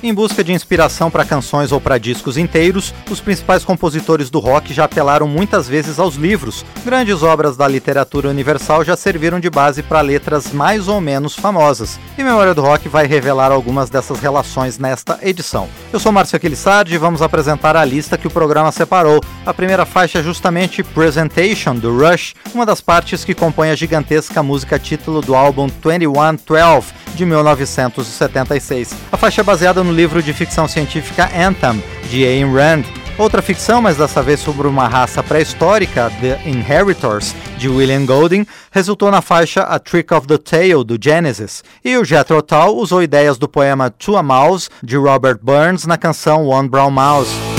Em busca de inspiração para canções ou para discos inteiros, os principais compositores do rock já apelaram muitas vezes aos livros. Grandes obras da literatura universal já serviram de base para letras mais ou menos famosas. E Memória do Rock vai revelar algumas dessas relações nesta edição. Eu sou Márcio Aquilissardi e vamos apresentar a lista que o programa separou. A primeira faixa é justamente Presentation, do Rush, uma das partes que compõe a gigantesca música título do álbum 2112, de 1976. A faixa é baseada no livro de ficção científica Anthem, de Ayn Rand. Outra ficção, mas dessa vez sobre uma raça pré-histórica, The Inheritors, de William Golding, resultou na faixa A Trick of the Tail, do Genesis. E o Jethro Tull usou ideias do poema To a Mouse, de Robert Burns, na canção One Brown Mouse.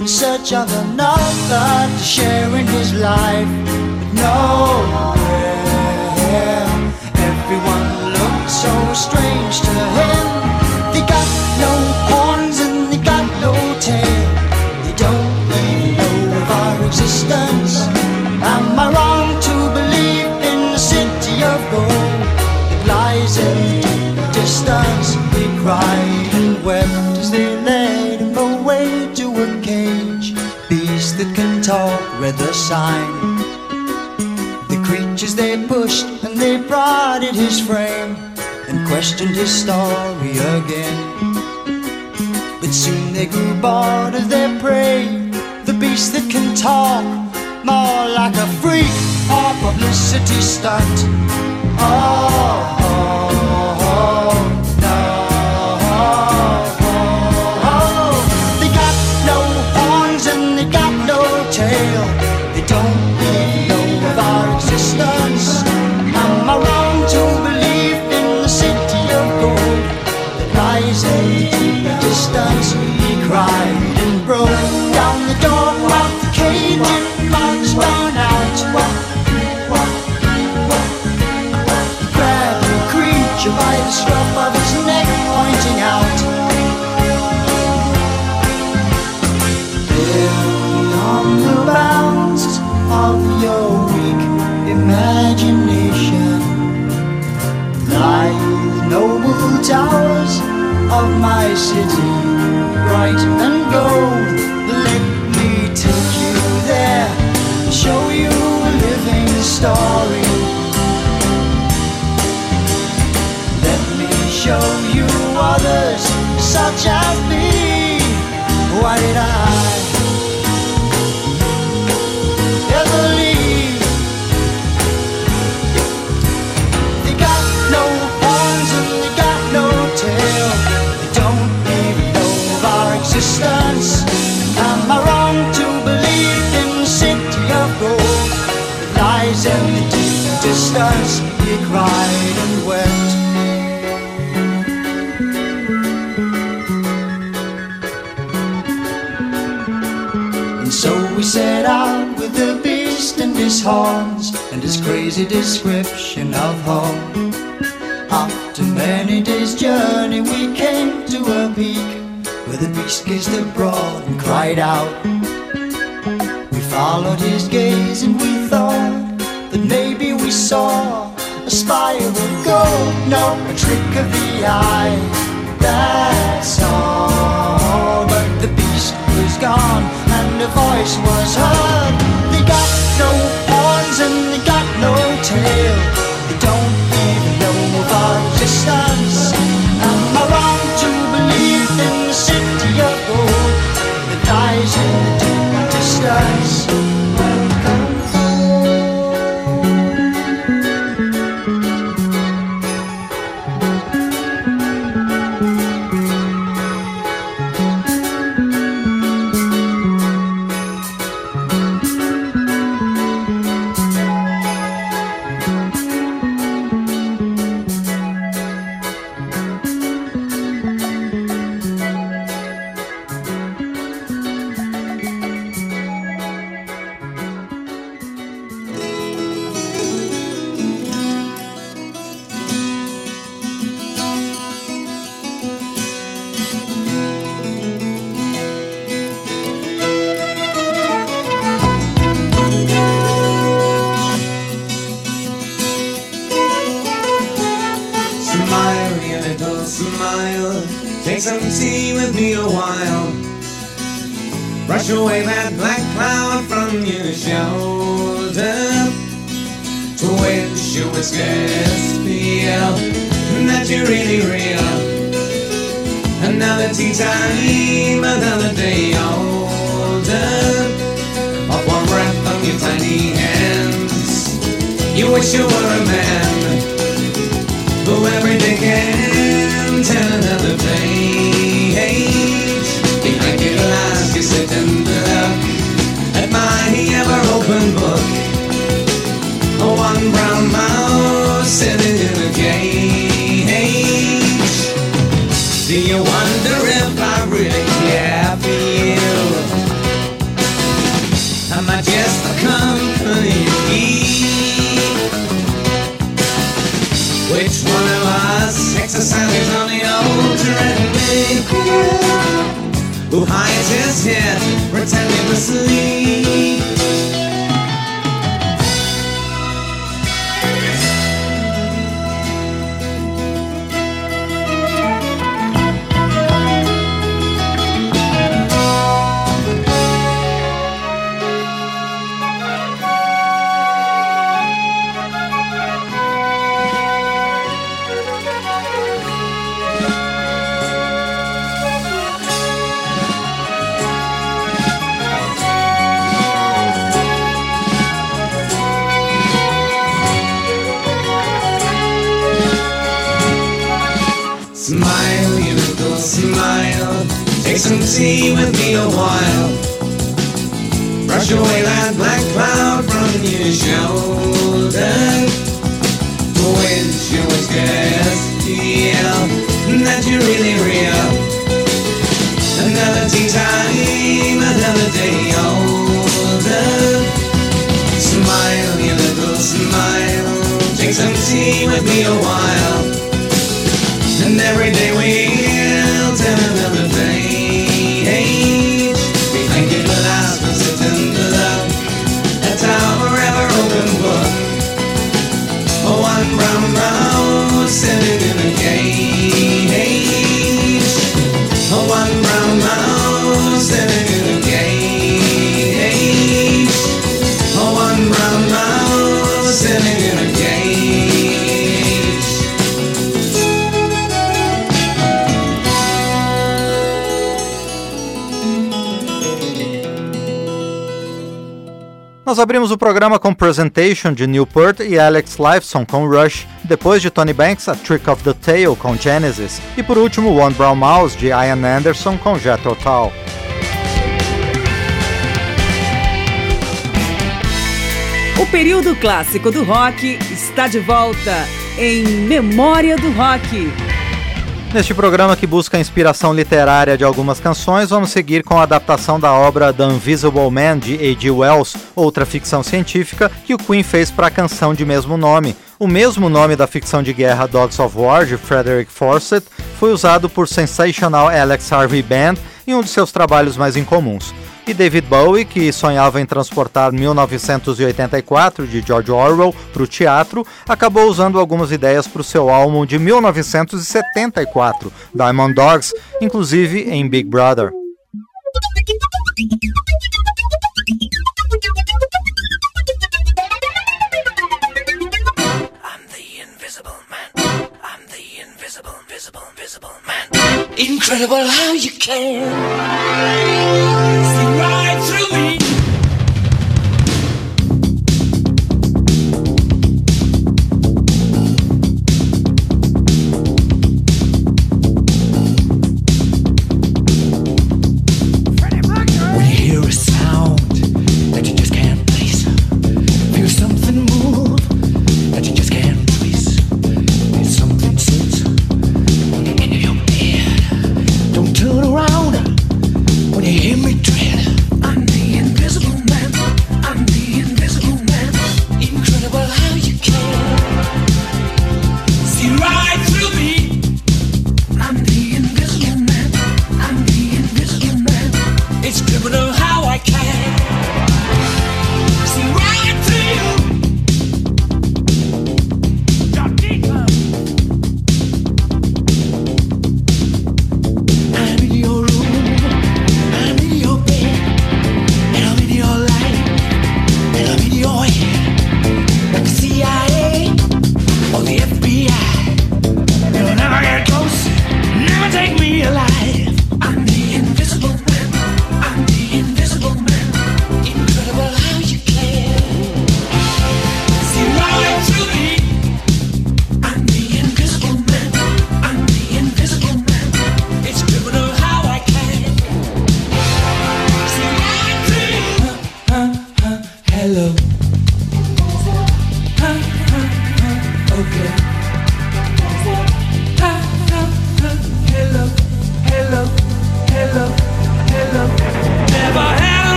in search of another to share in his life, but nowhere. Everyone looked so strange to him. They got no horns and they got no tail. They don't even know of our existence. Am I wrong to believe in the city of gold? It lies in the distance. He cried and wept as they the sign. The creatures they pushed and they prodded his frame and questioned his story again. But soon they grew bored of their prey, the beast that can talk more like a freak or publicity stunt. oh. oh. towers of my city, bright and gold. Pretending to sleep. Nós abrimos o programa com Presentation de Newport e Alex Lifeson com Rush, depois de Tony Banks, A Trick of the Tail com Genesis e por último One Brown Mouse de Ian Anderson com Jethro Tull. O período clássico do rock está de volta em Memória do Rock. Neste programa que busca a inspiração literária de algumas canções, vamos seguir com a adaptação da obra The Invisible Man de A.G. Wells, outra ficção científica que o Queen fez para a canção de mesmo nome. O mesmo nome da ficção de guerra Dogs of War de Frederick Fawcett foi usado por Sensational Alex Harvey Band em um de seus trabalhos mais incomuns. E David Bowie, que sonhava em transportar 1984 de George Orwell para o teatro, acabou usando algumas ideias para o seu álbum de 1974, Diamond Dogs, inclusive em Big Brother. Incredible how you can see right through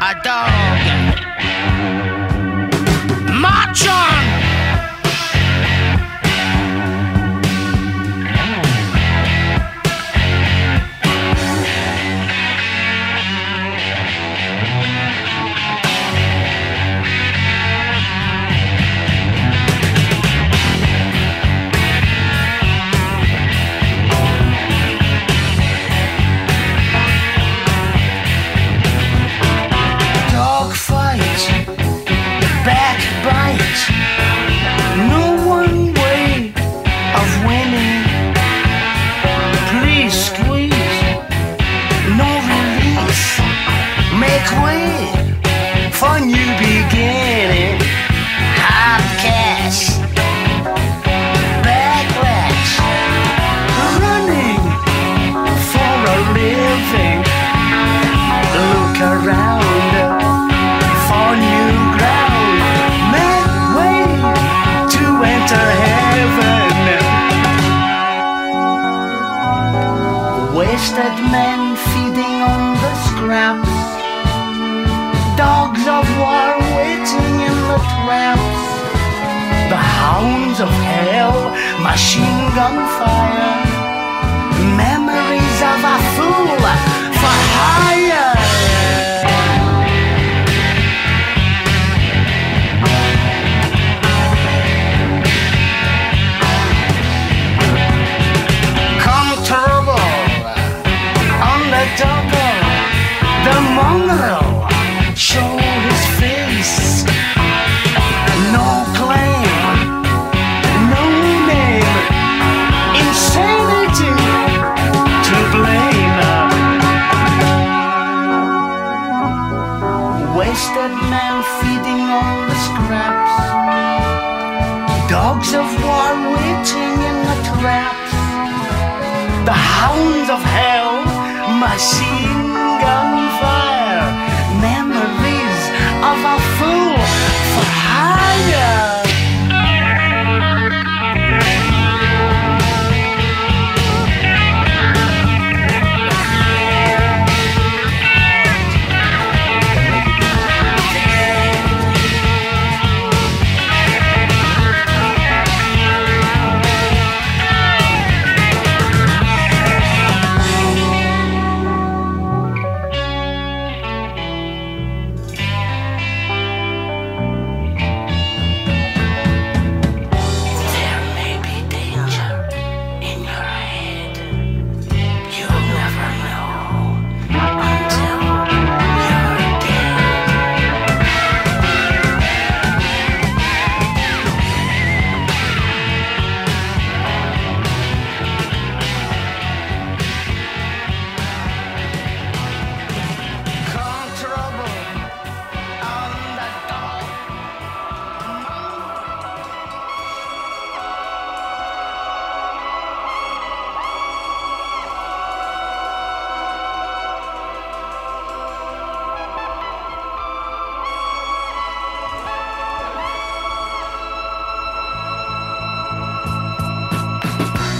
a dog. March on! of hell, machine gun fire. 心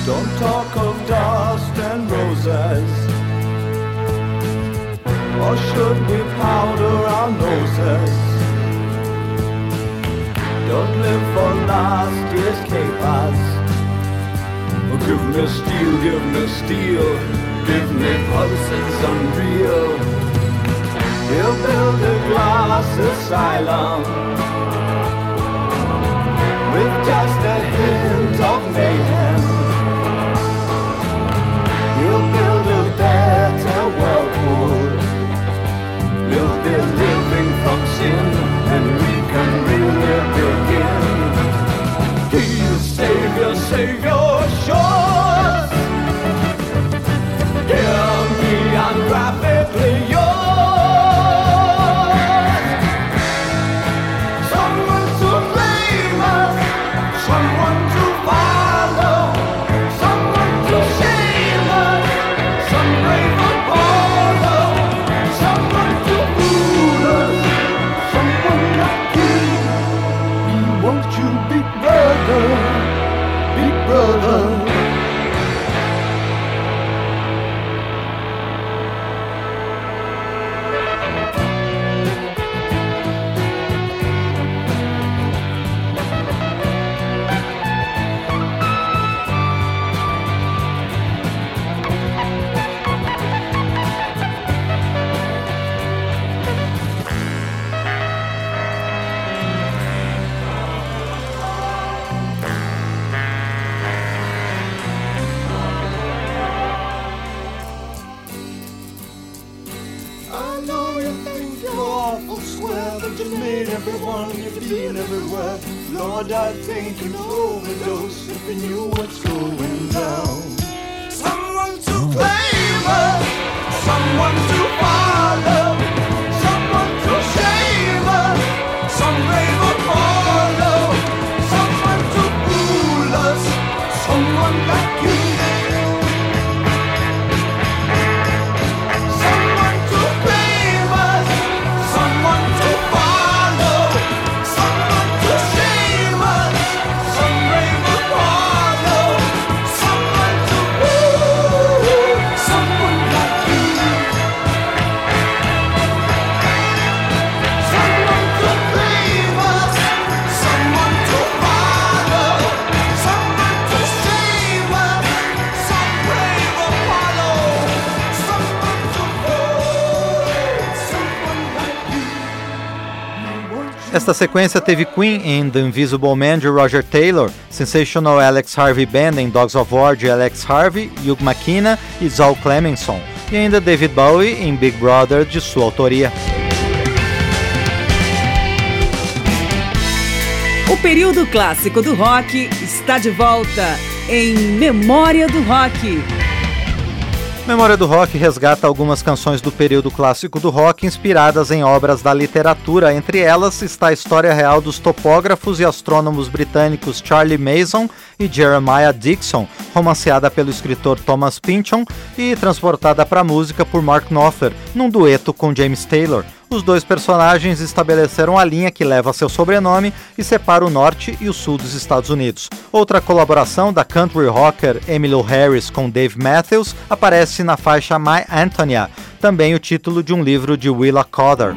Don't talk of dust and roses. Or should we powder our noses? Don't live for last year's capers. Oh, give me steel, give me steel, give me pulses unreal. He'll build a glass asylum with just a hint of mayhem. Living and we can really begin. He's Savior, Savior, Lord, I think you overdose if you knew what's going down. Esta sequência teve Queen em The Invisible Man de Roger Taylor, Sensational Alex Harvey Band em Dogs of War de Alex Harvey, Hugh McKenna e Zal Clemenson, e ainda David Bowie em Big Brother de sua autoria. O período clássico do rock está de volta em Memória do Rock. Memória do Rock resgata algumas canções do período clássico do rock inspiradas em obras da literatura. Entre elas está a história real dos topógrafos e astrônomos britânicos Charlie Mason e Jeremiah Dixon, romanceada pelo escritor Thomas Pynchon e transportada para a música por Mark Knopfler, num dueto com James Taylor. Os dois personagens estabeleceram a linha que leva seu sobrenome e separa o norte e o sul dos Estados Unidos. Outra colaboração da country rocker Emmylou Harris com Dave Matthews aparece na faixa My Antonia, também o título de um livro de Willa Cotter.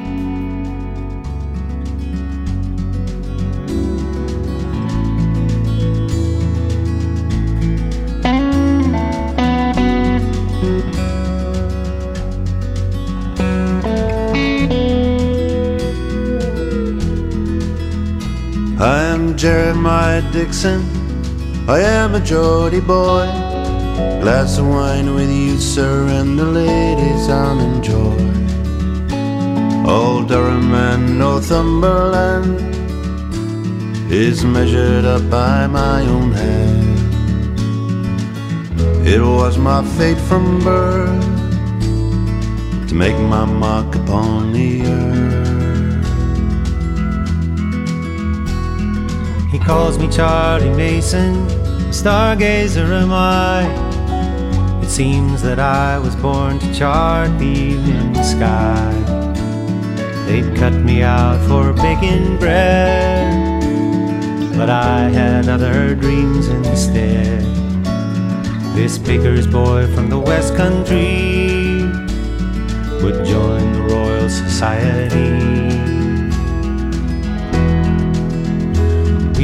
Jeremiah Dixon. I am a Geordie boy. Glass of wine with you, sir, and the ladies I'll enjoy. Old Durham and Northumberland is measured up by my own hand. It was my fate from birth to make my mark upon the earth. Calls me Charlie Mason, stargazer am I. It seems that I was born to chart the evening sky. They'd cut me out for baking bread, but I had other dreams instead. This baker's boy from the West Country would join the Royal society.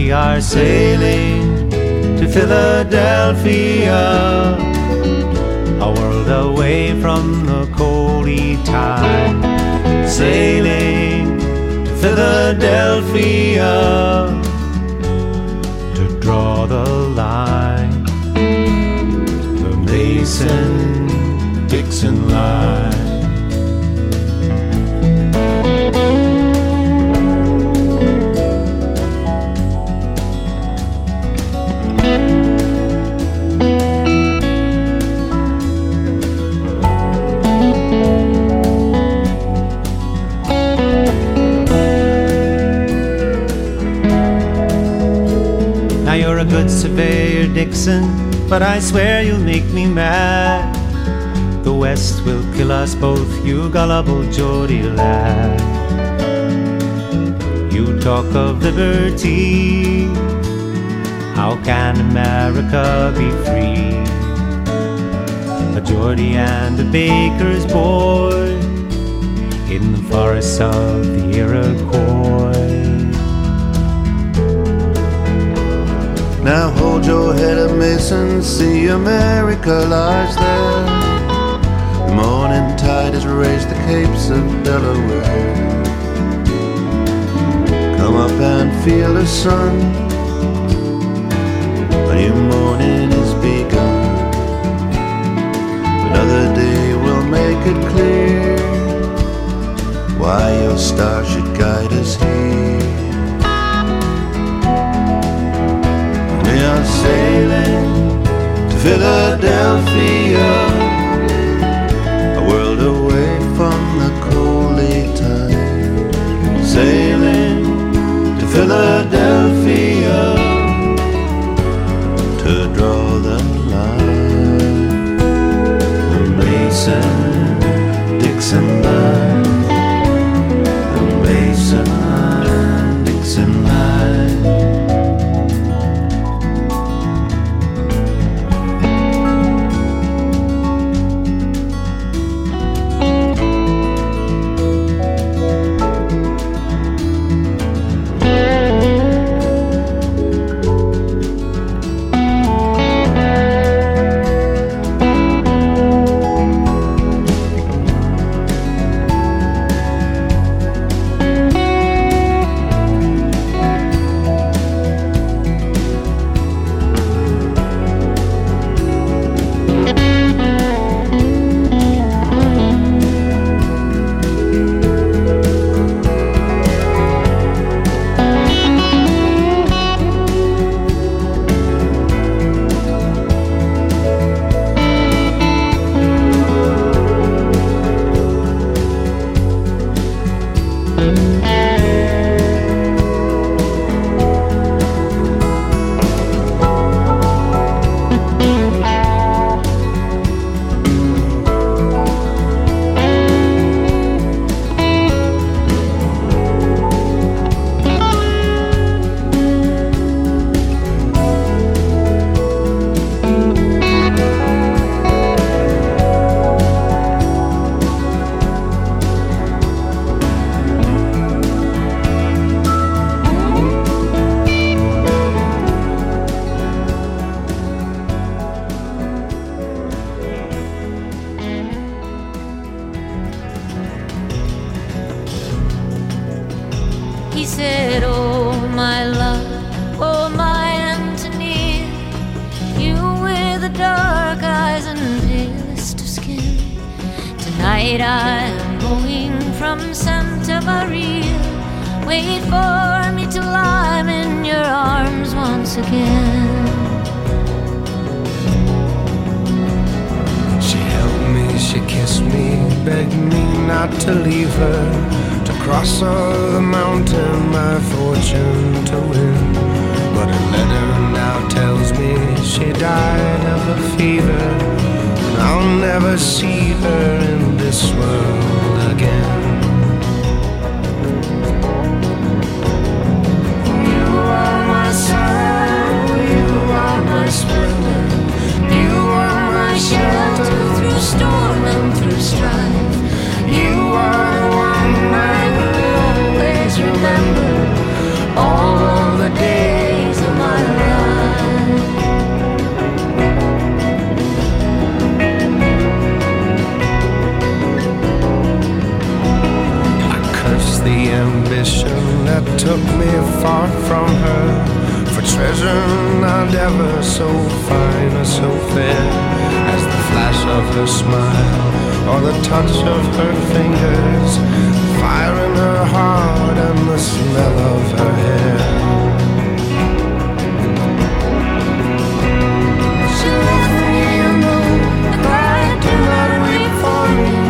We are sailing to Philadelphia, a world away from the coaly Tyne. Sailing to Philadelphia to draw the line. The Mason Dixon line. Dixon, but I swear you'll make me mad. The West will kill us both, you gullible Geordie lad. You talk of liberty, how can America be free? A Geordie and a baker's boy in the forests of the Iroquois. Now hold your head up, Mason. See America lies there. The morning tide has raised the capes of Delaware. Come up and feel the sun. A new morning is begun. Another day will make it clear why your star should guide us here. Philadelphia, ambition that took me far from her. For treasure not ever so fine or so fair as the flash of her smile or the touch of her fingers, the fire in her heart and the smell of her hair. She left me alone. Do not for me.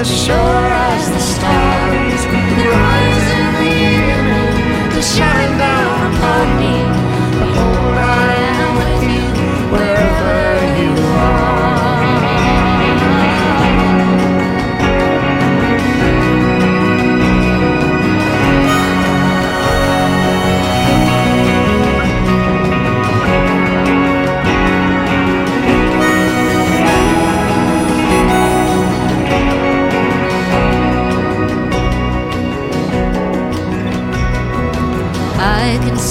As sure stars rise in the evening, to shine down upon me. Behold, I am with you wherever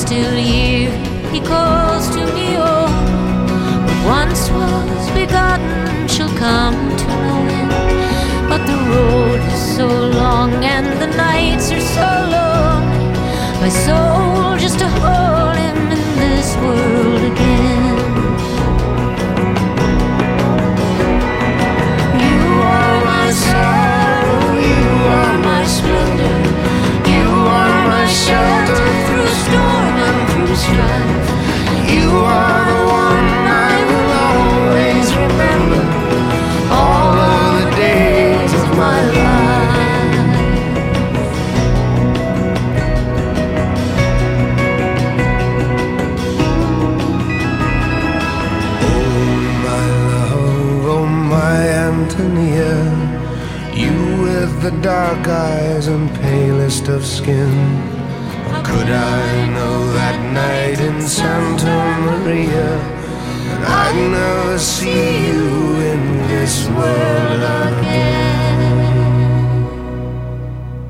still hear he calls to me, oh, what once was begotten shall come to no end. But the road is so long and the nights are so long. My soul just to hold him in this world again. The day is my life. Oh my oh my Antonia. You with the dark eyes and palest of skin. How Could I know that night in Santa Maria I'd never see you in this world again?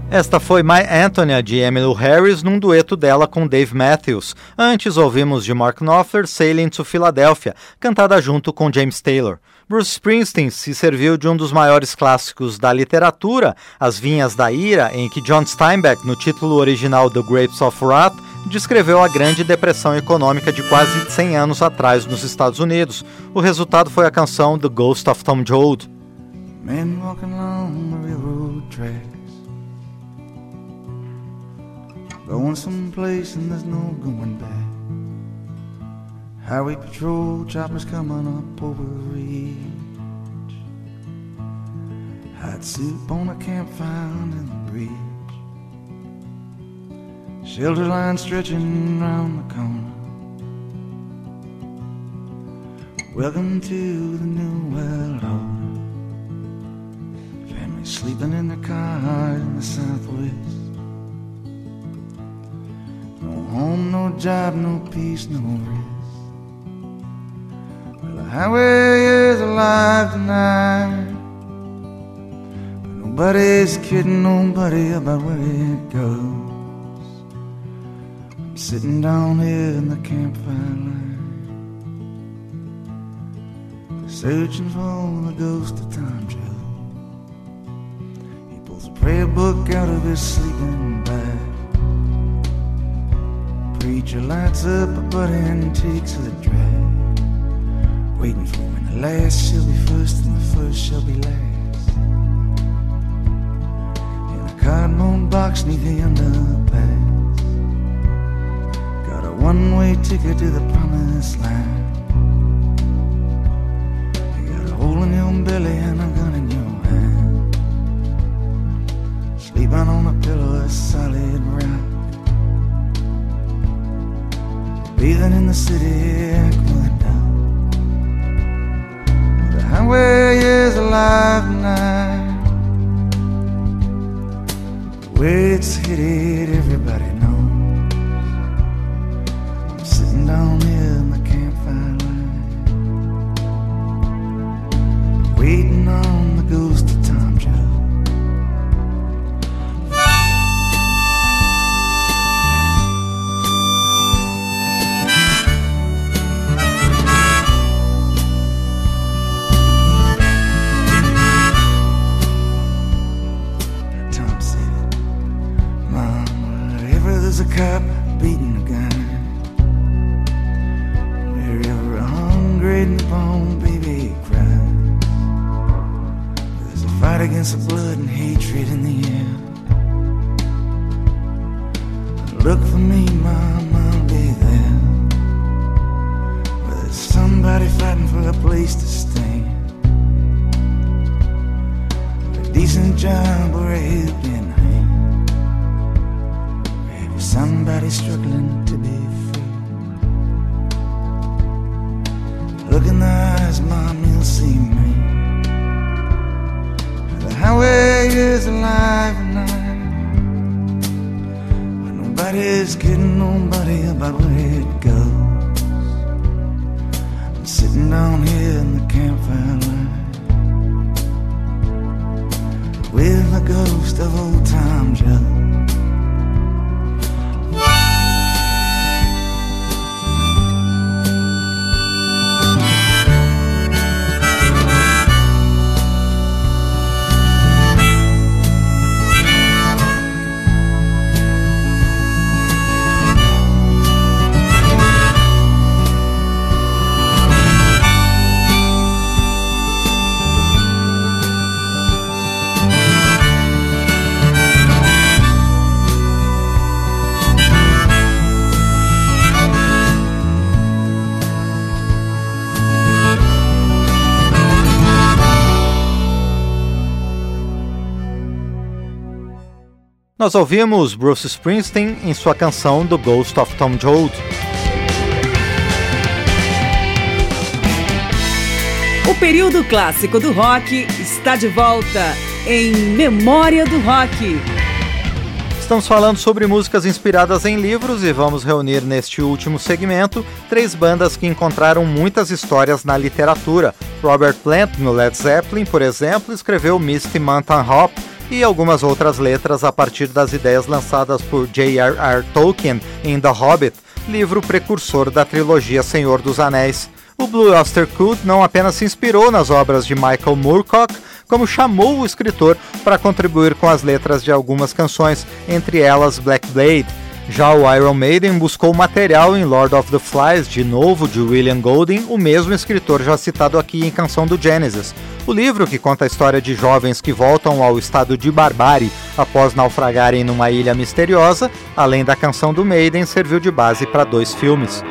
Esta foi My Antonia de Emmylou Harris num dueto dela com Dave Matthews. Antes ouvimos de Mark Knopfler Sailing to Philadelphia, cantada junto com James Taylor. Bruce Springsteen se serviu de um dos maiores clássicos da literatura, As Vinhas da Ira, em que John Steinbeck, no título original The Grapes of Wrath, descreveu a grande depressão econômica de quase 100 anos atrás nos Estados Unidos. O resultado foi a canção The Ghost of Tom Joad. Men walking along the railroad tracks Going someplace and there's no going back Highway patrol choppers coming up over Hot soup on a campfire under the bridge Shelter line stretching round the corner Welcome to the new world order Family sleeping in their car in the southwest. No home, no job, no peace, no rest. Well, the highway is alive tonight. But nobody's kidding nobody about where it goes. Sitting down here in the campfire light. Searching for the ghost of time travel. He pulls a prayer book out of his sleeping bag. Preacher lights up a butt and takes a drag. Waiting for when the last shall be first and the first shall be last. In a cardboard box neath the underpass. One-way ticket to the promised land. You got a hole in your belly and a gun in your hand. Sleeping on a pillow of solid rock. Bathing in the city aqueduct. The highway is alive tonight. The way it's headed, everybody down fight against the blood and hatred in the air. Look for me, Mom, I'll be there. Well, there's somebody fighting for a place to stay. A decent job or a helping hand. Maybe somebody struggling to be free. Look in the eyes, Mom, you'll see me. Highway is alive and But nobody's kidding nobody about where it goes. I'm sitting down here in the campfire light with the ghost of old Tom Joad. Nós ouvimos Bruce Springsteen em sua canção The Ghost of Tom Joad. O período clássico do rock está de volta em Memória do Rock. Estamos falando sobre músicas inspiradas em livros e vamos reunir neste último segmento três bandas que encontraram muitas histórias na literatura. Robert Plant, no Led Zeppelin, por exemplo, escreveu Misty Mountain Hop e algumas outras letras a partir das ideias lançadas por J.R.R. Tolkien em The Hobbit, livro precursor da trilogia Senhor dos Anéis. O Blue Oyster Cult não apenas se inspirou nas obras de Michael Moorcock, como chamou o escritor para contribuir com as letras de algumas canções, entre elas Black Blade. Já o Iron Maiden buscou material em Lord of the Flies, de novo de William Golding, o mesmo escritor já citado aqui em Canção do Genesis. O livro, que conta a história de jovens que voltam ao estado de barbárie após naufragarem numa ilha misteriosa, além da canção do Maiden, serviu de base para dois filmes.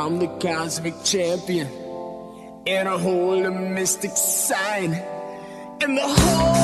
I'm the cosmic champion and I hold a mystic sign. And the whole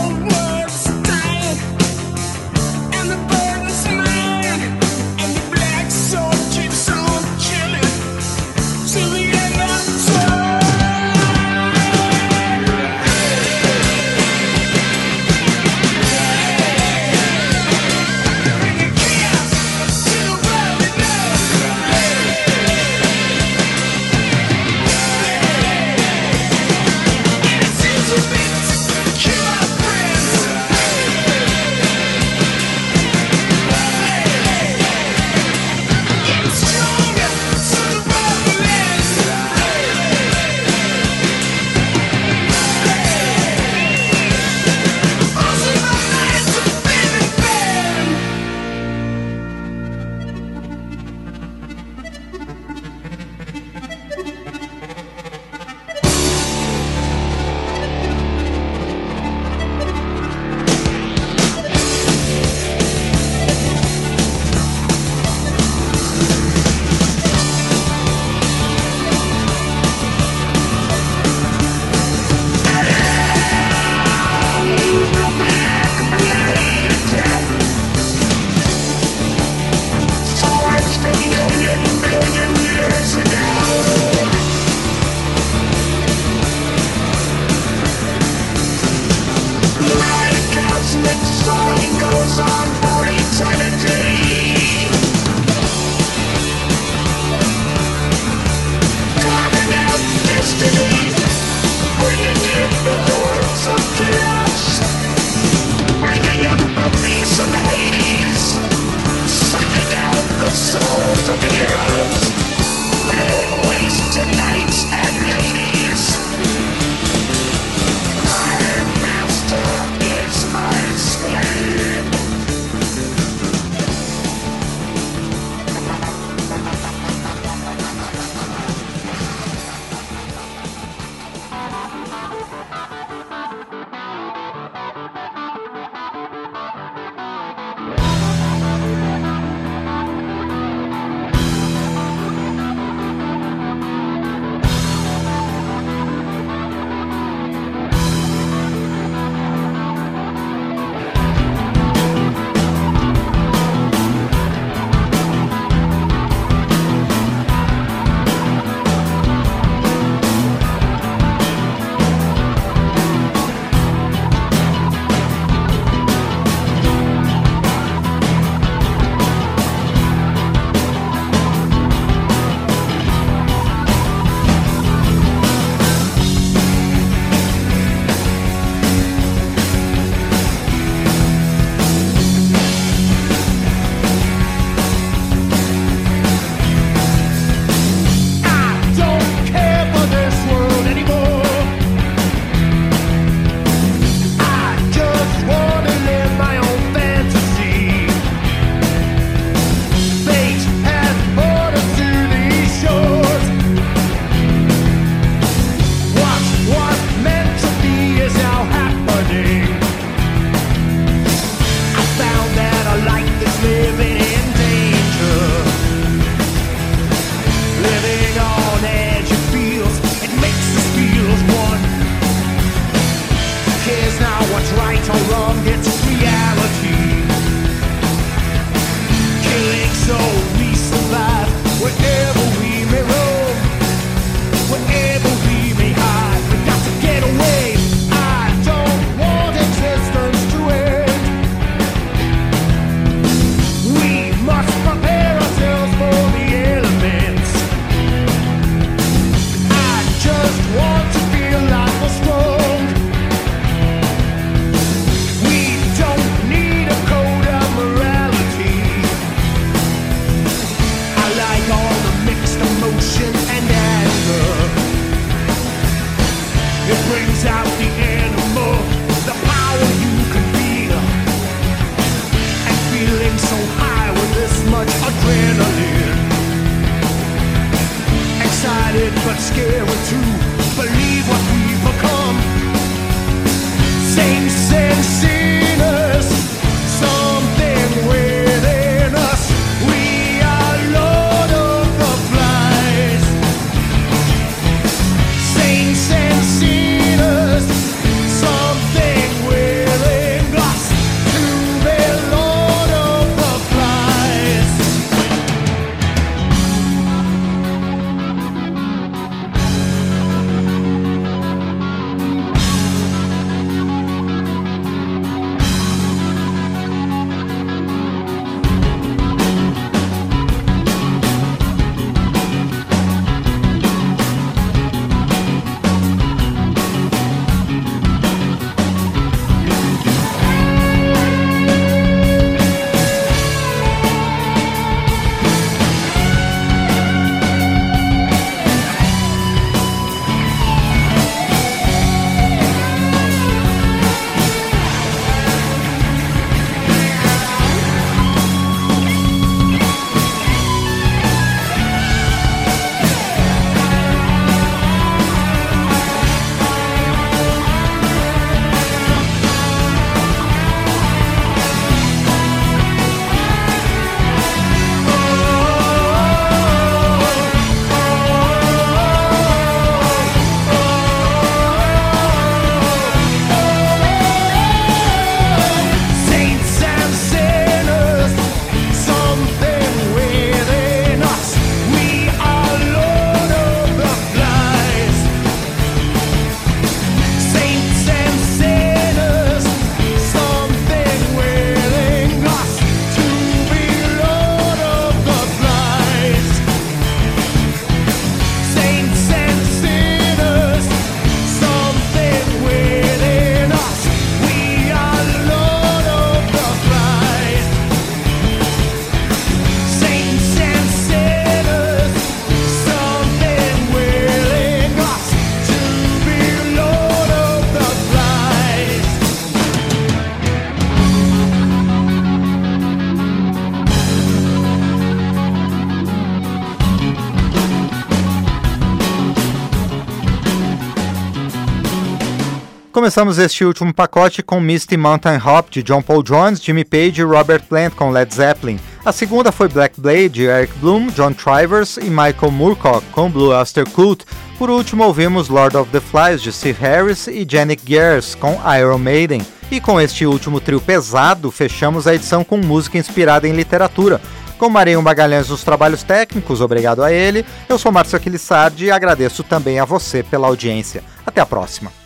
Começamos este último pacote com Misty Mountain Hop de John Paul Jones, Jimmy Page e Robert Plant com Led Zeppelin. A segunda foi Black Blade de Eric Bloom, John Trivers e Michael Moorcock com Blue Oyster Cult. Por último ouvimos Lord of the Flies de Steve Harris e Janet Gears com Iron Maiden. E com este último trio pesado, fechamos a edição com música inspirada em literatura. Com Marinho Magalhães nos trabalhos técnicos, obrigado a ele. Eu sou Márcio Aquilissardi e agradeço também a você pela audiência. Até a próxima.